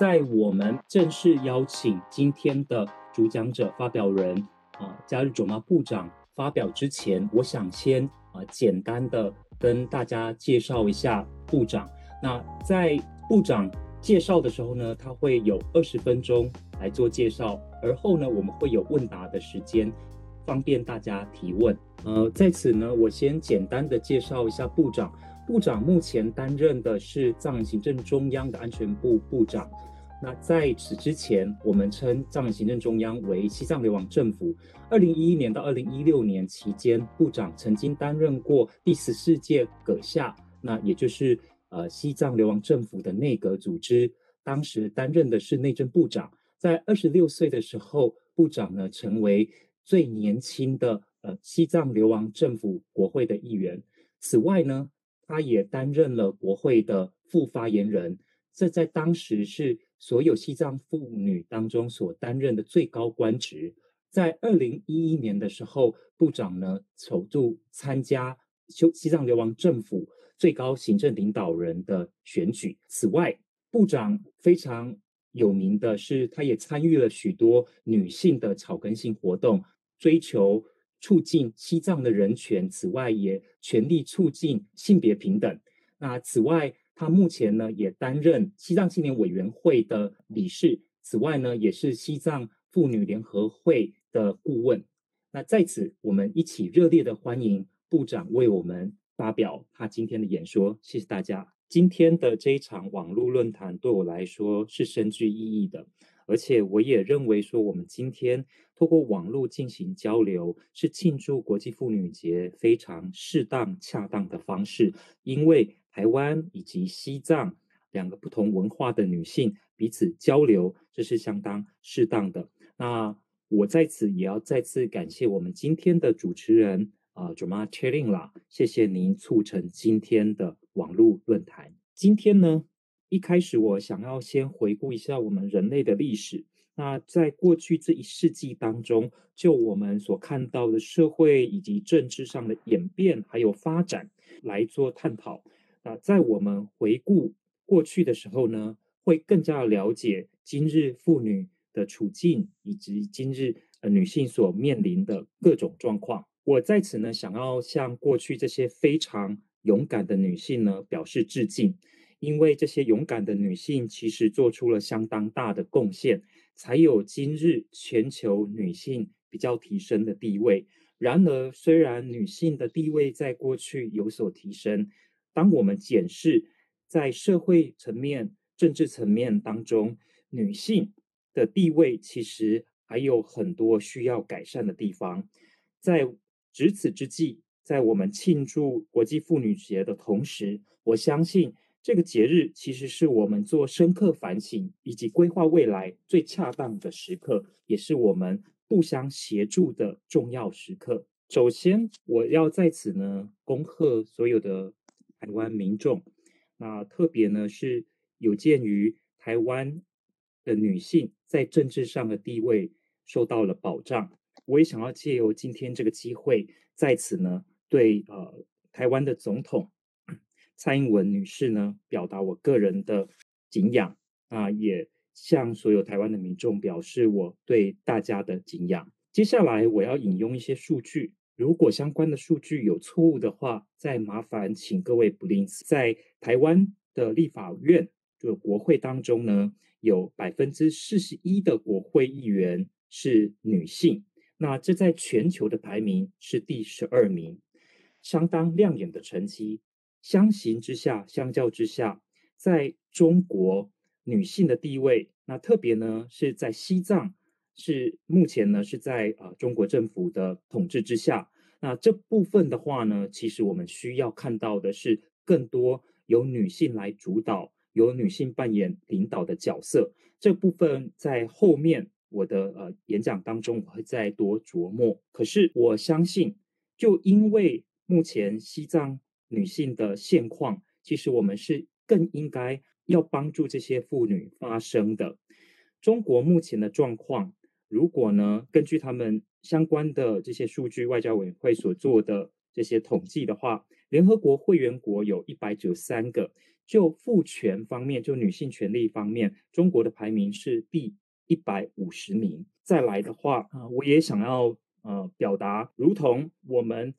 在我们正式邀请今天的主讲者发表人啊，加日卓玛部长发表之前，我想先啊简单的跟大家介绍一下部长。那在部长介绍的时候呢，他会有二十分钟来做介绍，而后呢，我们会有问答的时间，方便大家提问。呃，在此呢，我先简单的介绍一下部长。部长目前担任的是藏行政中央的安全部部长。那在此之前，我们称藏人行政中央为西藏流亡政府。二零一一年到二零一六年期间，部长曾经担任过第十四届阁下，那也就是呃西藏流亡政府的内阁组织，当时担任的是内政部长。在二十六岁的时候，部长呢成为最年轻的呃西藏流亡政府国会的议员。此外呢。他也担任了国会的副发言人，这在当时是所有西藏妇女当中所担任的最高官职。在二零一一年的时候，部长呢首度参加西西藏流亡政府最高行政领导人的选举。此外，部长非常有名的是，他也参与了许多女性的草根性活动，追求。促进西藏的人权，此外也全力促进性别平等。那此外，他目前呢也担任西藏青年委员会的理事，此外呢也是西藏妇女联合会的顾问。那在此，我们一起热烈的欢迎部长为我们发表他今天的演说。谢谢大家。今天的这一场网络论坛对我来说是深具意义的。而且我也认为说，我们今天透过网络进行交流，是庆祝国际妇女节非常适当、恰当的方式。因为台湾以及西藏两个不同文化的女性彼此交流，这是相当适当的。那我在此也要再次感谢我们今天的主持人啊，Joma Chering 啦，谢谢您促成今天的网络论坛。今天呢？一开始，我想要先回顾一下我们人类的历史。那在过去这一世纪当中，就我们所看到的社会以及政治上的演变还有发展来做探讨。那在我们回顾过去的时候呢，会更加了解今日妇女的处境以及今日呃女性所面临的各种状况。我在此呢，想要向过去这些非常勇敢的女性呢表示致敬。因为这些勇敢的女性其实做出了相当大的贡献，才有今日全球女性比较提升的地位。然而，虽然女性的地位在过去有所提升，当我们检视在社会层面、政治层面当中，女性的地位其实还有很多需要改善的地方。在值此之际，在我们庆祝国际妇女节的同时，我相信。这个节日其实是我们做深刻反省以及规划未来最恰当的时刻，也是我们互相协助的重要时刻。首先，我要在此呢恭贺所有的台湾民众。那特别呢是有鉴于台湾的女性在政治上的地位受到了保障，我也想要借由今天这个机会，在此呢对呃台湾的总统。蔡英文女士呢，表达我个人的敬仰啊，也向所有台湾的民众表示我对大家的敬仰。接下来我要引用一些数据，如果相关的数据有错误的话，再麻烦请各位不吝赐。在台湾的立法院就国会当中呢，有百分之四十一的国会议员是女性，那这在全球的排名是第十二名，相当亮眼的成绩。相形之下，相较之下，在中国女性的地位，那特别呢是在西藏，是目前呢是在啊中国政府的统治之下。那这部分的话呢，其实我们需要看到的是更多由女性来主导，由女性扮演领导的角色。这部分在后面我的呃演讲当中我会再多琢磨。可是我相信，就因为目前西藏。女性的现况，其实我们是更应该要帮助这些妇女发声的。中国目前的状况，如果呢，根据他们相关的这些数据，外交委员会所做的这些统计的话，联合国会员国有一百九十三个，就赋权方面，就女性权利方面，中国的排名是第一百五十名。再来的话啊，我也想要呃表达，如同我们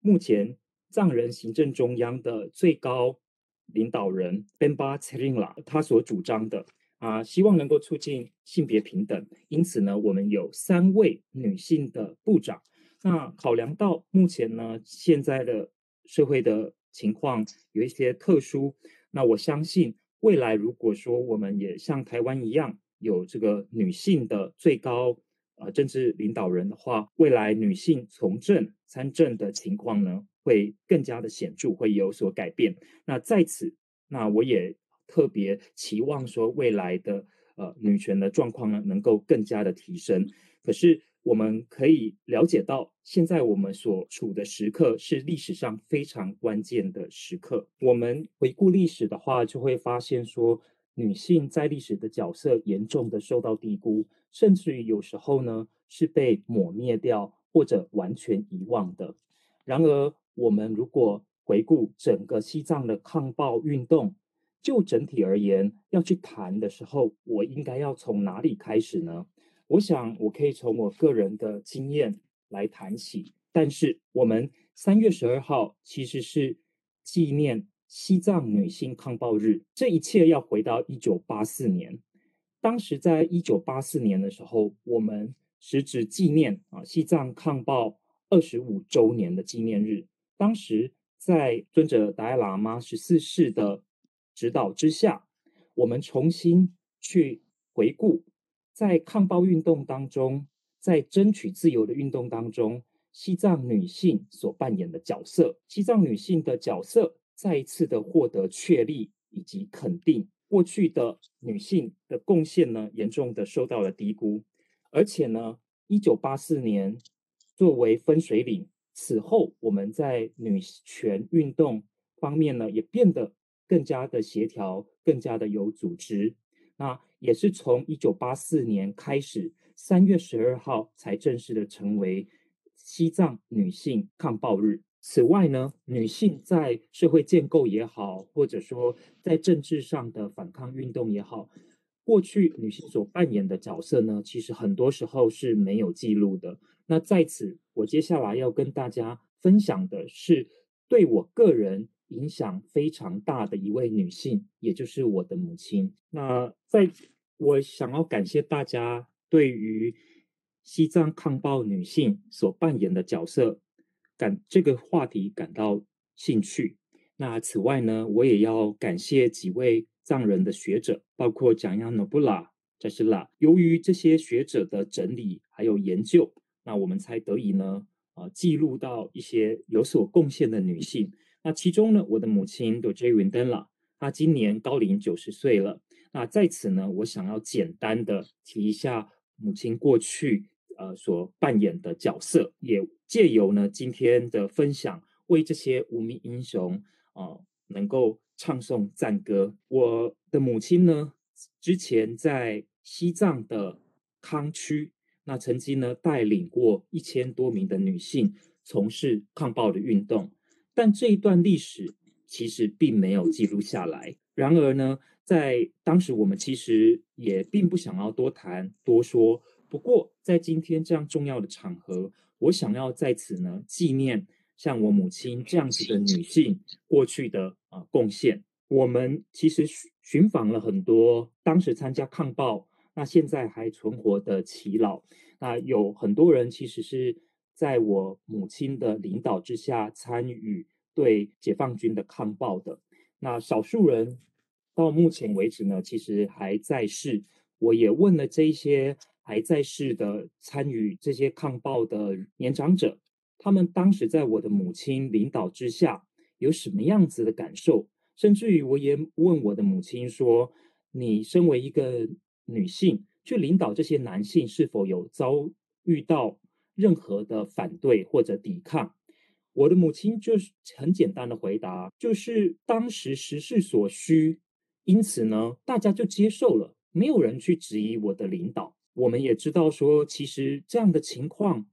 目前藏人行政中央的最高领导人 Benba e r i n l a 他所主张的啊，希望能够促进性别平等。因此呢，我们有三位女性的部长。那考量到目前呢，现在的社会的情况有一些特殊，那我相信未来如果说我们也像台湾一样有这个女性的最高呃政治领导人的话，未来女性从政参政的情况呢会更加的显著，会有所改变。那在此，那我也特别期望说未来的呃女权的状况呢能够更加的提升。可是。我们可以了解到，现在我们所处的时刻是历史上非常关键的时刻。我们回顾历史的话，就会发现说，女性在历史的角色严重的受到低估，甚至于有时候呢是被抹灭掉或者完全遗忘的。然而，我们如果回顾整个西藏的抗暴运动，就整体而言要去谈的时候，我应该要从哪里开始呢？我想，我可以从我个人的经验来谈起。但是，我们三月十二号其实是纪念西藏女性抗暴日。这一切要回到一九八四年。当时，在一九八四年的时候，我们实质纪念啊西藏抗暴二十五周年的纪念日。当时，在尊者达赖喇嘛十四世的指导之下，我们重新去回顾。在抗暴运动当中，在争取自由的运动当中，西藏女性所扮演的角色，西藏女性的角色再一次的获得确立以及肯定。过去的女性的贡献呢，严重的受到了低估。而且呢，一九八四年作为分水岭，此后我们在女权运动方面呢，也变得更加的协调，更加的有组织。那也是从一九八四年开始，三月十二号才正式的成为西藏女性抗暴日。此外呢，女性在社会建构也好，或者说在政治上的反抗运动也好，过去女性所扮演的角色呢，其实很多时候是没有记录的。那在此，我接下来要跟大家分享的是，对我个人。影响非常大的一位女性，也就是我的母亲。那在我想要感谢大家对于西藏抗暴女性所扮演的角色感这个话题感到兴趣。那此外呢，我也要感谢几位藏人的学者，包括蒋亚诺布拉、扎西拉。由于这些学者的整理还有研究，那我们才得以呢，啊，记录到一些有所贡献的女性。那其中呢，我的母亲都 J 云登了，她今年高龄九十岁了。那在此呢，我想要简单的提一下母亲过去呃所扮演的角色，也借由呢今天的分享，为这些无名英雄啊能够唱颂赞歌。我的母亲呢，之前在西藏的康区，那曾经呢带领过一千多名的女性从事抗暴的运动。但这一段历史其实并没有记录下来。然而呢，在当时我们其实也并不想要多谈多说。不过在今天这样重要的场合，我想要在此呢纪念像我母亲这样子的女性过去的啊贡献。我们其实寻访了很多当时参加抗暴，那现在还存活的耆老，那有很多人其实是。在我母亲的领导之下，参与对解放军的抗暴的那少数人，到目前为止呢，其实还在世。我也问了这些还在世的参与这些抗暴的年长者，他们当时在我的母亲领导之下有什么样子的感受？甚至于我也问我的母亲说：“你身为一个女性，去领导这些男性，是否有遭遇到？”任何的反对或者抵抗，我的母亲就是很简单的回答，就是当时时势所需，因此呢，大家就接受了，没有人去质疑我的领导。我们也知道说，其实这样的情况，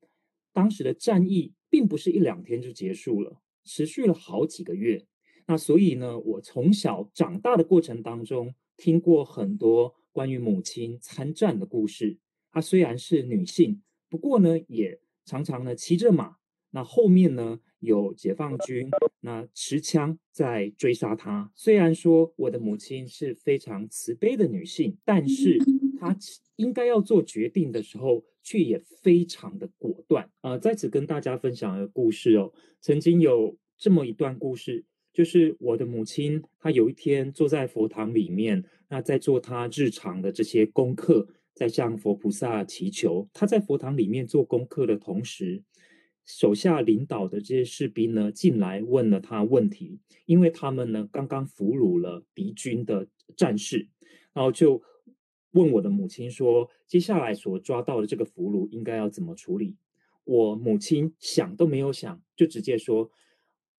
当时的战役并不是一两天就结束了，持续了好几个月。那所以呢，我从小长大的过程当中，听过很多关于母亲参战的故事。她虽然是女性，不过呢，也常常呢骑着马。那后面呢？有解放军那持枪在追杀他。虽然说我的母亲是非常慈悲的女性，但是她应该要做决定的时候，却也非常的果断。呃，在此跟大家分享一个故事哦。曾经有这么一段故事，就是我的母亲，她有一天坐在佛堂里面，那在做她日常的这些功课，在向佛菩萨祈求。他在佛堂里面做功课的同时。手下领导的这些士兵呢，进来问了他问题，因为他们呢刚刚俘虏了敌军的战士，然后就问我的母亲说：“接下来所抓到的这个俘虏应该要怎么处理？”我母亲想都没有想，就直接说：“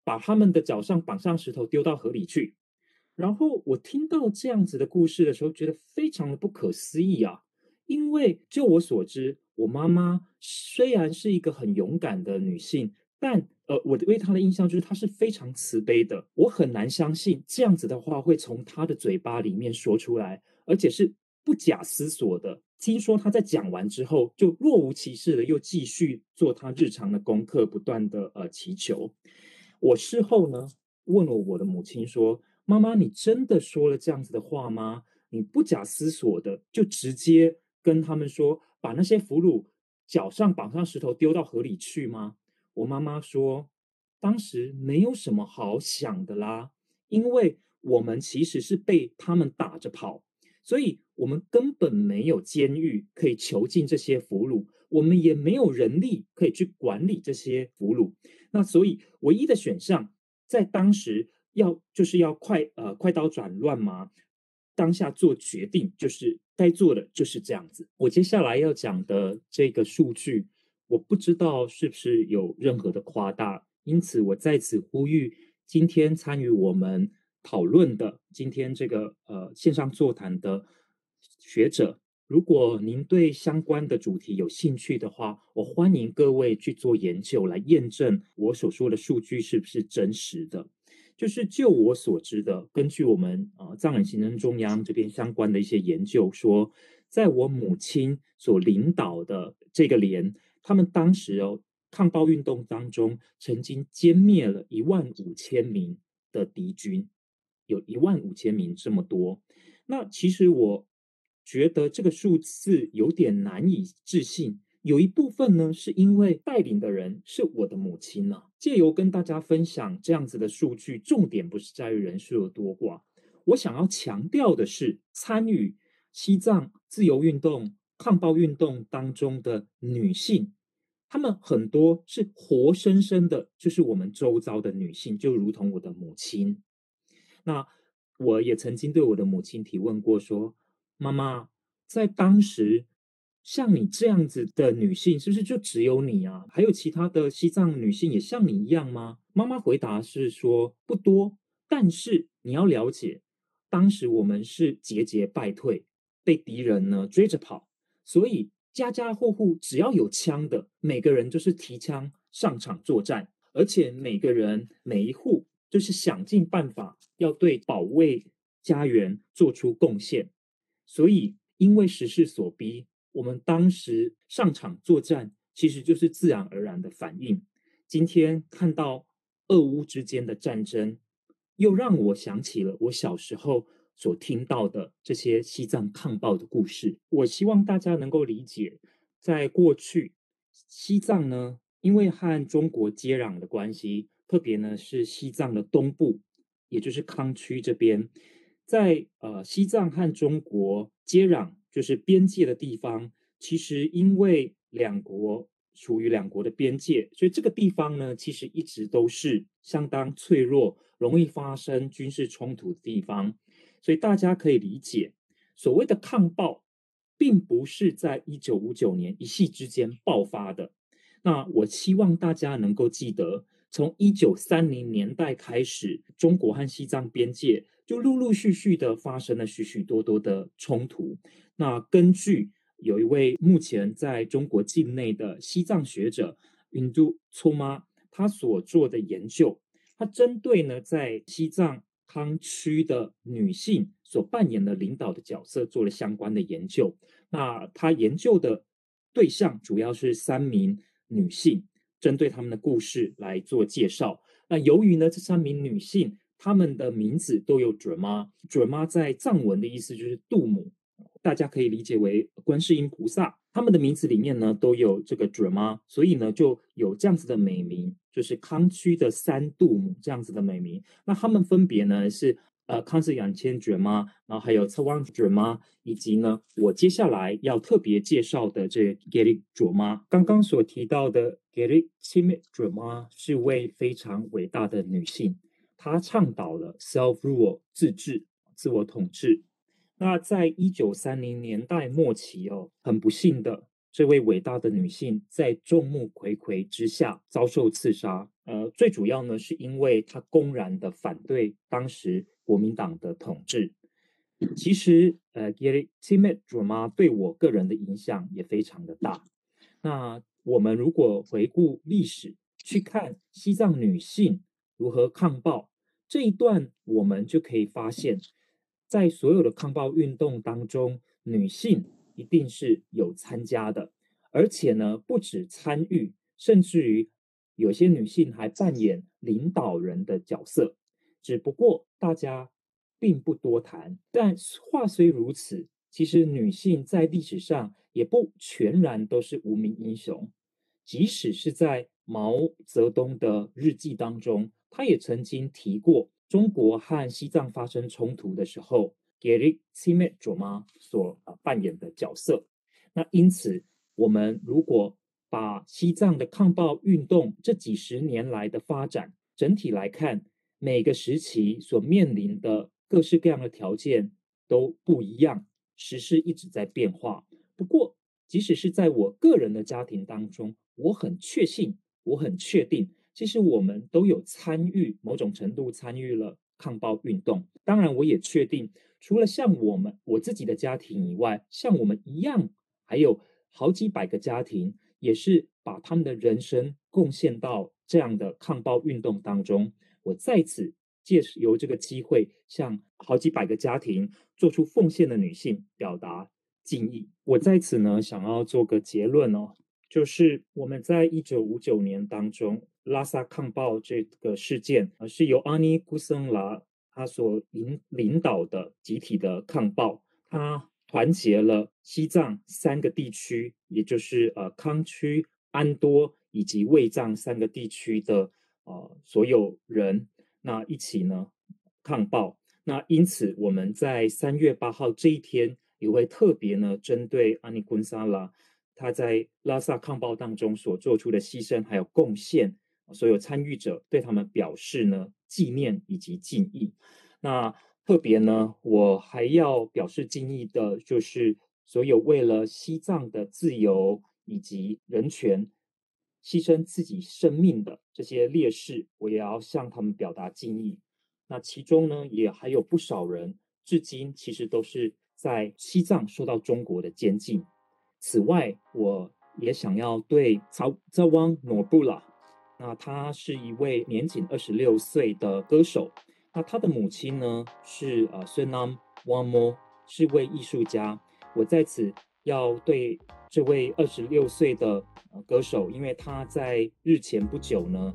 把他们的脚上绑上石头，丢到河里去。”然后我听到这样子的故事的时候，觉得非常的不可思议啊，因为就我所知。我妈妈虽然是一个很勇敢的女性，但呃，我对她的印象就是她是非常慈悲的。我很难相信这样子的话会从她的嘴巴里面说出来，而且是不假思索的。听说她在讲完之后，就若无其事的又继续做她日常的功课，不断的呃祈求。我事后呢问了我的母亲说：“妈妈，你真的说了这样子的话吗？你不假思索的就直接跟他们说？”把那些俘虏脚上绑上石头丢到河里去吗？我妈妈说，当时没有什么好想的啦，因为我们其实是被他们打着跑，所以我们根本没有监狱可以囚禁这些俘虏，我们也没有人力可以去管理这些俘虏。那所以唯一的选项在当时要就是要快呃快刀斩乱麻。当下做决定就是该做的，就是这样子。我接下来要讲的这个数据，我不知道是不是有任何的夸大，因此我在此呼吁今天参与我们讨论的今天这个呃线上座谈的学者，如果您对相关的主题有兴趣的话，我欢迎各位去做研究来验证我所说的数据是不是真实的。就是就我所知的，根据我们啊藏人行政中央这边相关的一些研究说，在我母亲所领导的这个连，他们当时哦抗暴运动当中，曾经歼灭了一万五千名的敌军，有一万五千名这么多。那其实我觉得这个数字有点难以置信。有一部分呢，是因为带领的人是我的母亲呢。借由跟大家分享这样子的数据，重点不是在于人数有多寡，我想要强调的是，参与西藏自由运动、抗暴运动当中的女性，她们很多是活生生的，就是我们周遭的女性，就如同我的母亲。那我也曾经对我的母亲提问过，说：“妈妈，在当时。”像你这样子的女性，是不是就只有你啊？还有其他的西藏女性也像你一样吗？妈妈回答是说不多，但是你要了解，当时我们是节节败退，被敌人呢追着跑，所以家家户户只要有枪的，每个人就是提枪上场作战，而且每个人每一户就是想尽办法要对保卫家园做出贡献，所以因为时势所逼。我们当时上场作战，其实就是自然而然的反应。今天看到俄乌之间的战争，又让我想起了我小时候所听到的这些西藏抗暴的故事。我希望大家能够理解，在过去西藏呢，因为和中国接壤的关系，特别呢是西藏的东部，也就是康区这边，在呃西藏和中国接壤。就是边界的地方，其实因为两国处于两国的边界，所以这个地方呢，其实一直都是相当脆弱、容易发生军事冲突的地方。所以大家可以理解，所谓的抗暴，并不是在一九五九年一夕之间爆发的。那我希望大家能够记得，从一九三零年代开始，中国和西藏边界就陆陆续续的发生了许许多多的冲突。那根据有一位目前在中国境内的西藏学者云都措妈他所做的研究，它针对呢在西藏康区的女性所扮演的领导的角色做了相关的研究。那他研究的对象主要是三名女性，针对他们的故事来做介绍。那由于呢这三名女性他们的名字都有准妈，准妈在藏文的意思就是杜母。大家可以理解为观世音菩萨，他们的名字里面呢都有这个准妈，所以呢就有这样子的美名，就是康区的三度母这样子的美名。那他们分别呢是呃康氏养千准妈，然后还有侧汪准妈，以及呢我接下来要特别介绍的这 Gary 准妈。刚刚所提到的 Gary Chimit 准妈是位非常伟大的女性，她倡导了 self rule 自治、自我统治。那在一九三零年代末期哦，很不幸的，这位伟大的女性在众目睽睽之下遭受刺杀。呃，最主要呢，是因为她公然的反对当时国民党的统治。其实，呃，Gary Timit 主妈对我个人的影响也非常的大。那我们如果回顾历史，去看西藏女性如何抗暴这一段，我们就可以发现。在所有的抗暴运动当中，女性一定是有参加的，而且呢，不止参与，甚至于有些女性还扮演领导人的角色。只不过大家并不多谈。但话虽如此，其实女性在历史上也不全然都是无名英雄。即使是在毛泽东的日记当中，他也曾经提过。中国和西藏发生冲突的时候，Gary Simet 卓妈所扮演的角色。那因此，我们如果把西藏的抗暴运动这几十年来的发展整体来看，每个时期所面临的各式各样的条件都不一样，时势一直在变化。不过，即使是在我个人的家庭当中，我很确信，我很确定。其实我们都有参与某种程度参与了抗暴运动。当然，我也确定，除了像我们我自己的家庭以外，像我们一样，还有好几百个家庭，也是把他们的人生贡献到这样的抗暴运动当中。我在此借由这个机会，向好几百个家庭做出奉献的女性表达敬意。我在此呢，想要做个结论哦，就是我们在一九五九年当中。拉萨抗暴这个事件啊，是由阿尼古森拉他所领领导的集体的抗暴，他团结了西藏三个地区，也就是呃康区、安多以及卫藏三个地区的呃所有人，那一起呢抗暴。那因此我们在三月八号这一天也会特别呢针对阿尼古森拉他在拉萨抗暴当中所做出的牺牲还有贡献。所有参与者对他们表示呢纪念以及敬意。那特别呢，我还要表示敬意的，就是所有为了西藏的自由以及人权牺牲自己生命的这些烈士，我也要向他们表达敬意。那其中呢，也还有不少人至今其实都是在西藏受到中国的监禁。此外，我也想要对曹扎汪诺布拉。那他是一位年仅二十六岁的歌手。那他的母亲呢是呃孙南汪莫，是位艺术家。我在此要对这位二十六岁的歌手，因为他在日前不久呢，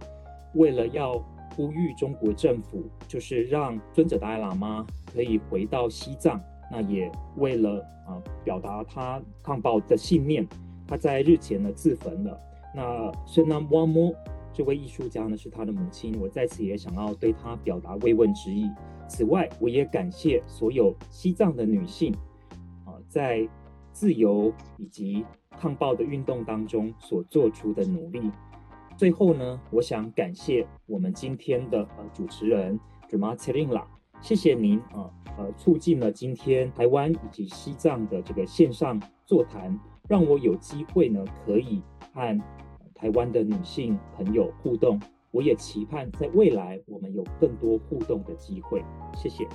为了要呼吁中国政府，就是让尊者达赖喇嘛可以回到西藏，那也为了啊表达他抗暴的信念，他在日前呢自焚了。那孙南汪莫。这位艺术家呢是他的母亲，我在此也想要对他表达慰问之意。此外，我也感谢所有西藏的女性，啊，在自由以及抗暴的运动当中所做出的努力。最后呢，我想感谢我们今天的呃主持人 d r m a t i r i n a 谢谢您啊，呃，促进了今天台湾以及西藏的这个线上座谈，让我有机会呢可以和。台湾的女性朋友互动，我也期盼在未来我们有更多互动的机会。谢谢。